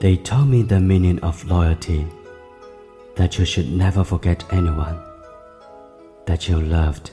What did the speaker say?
They told me the meaning of loyalty that you should never forget anyone that you loved.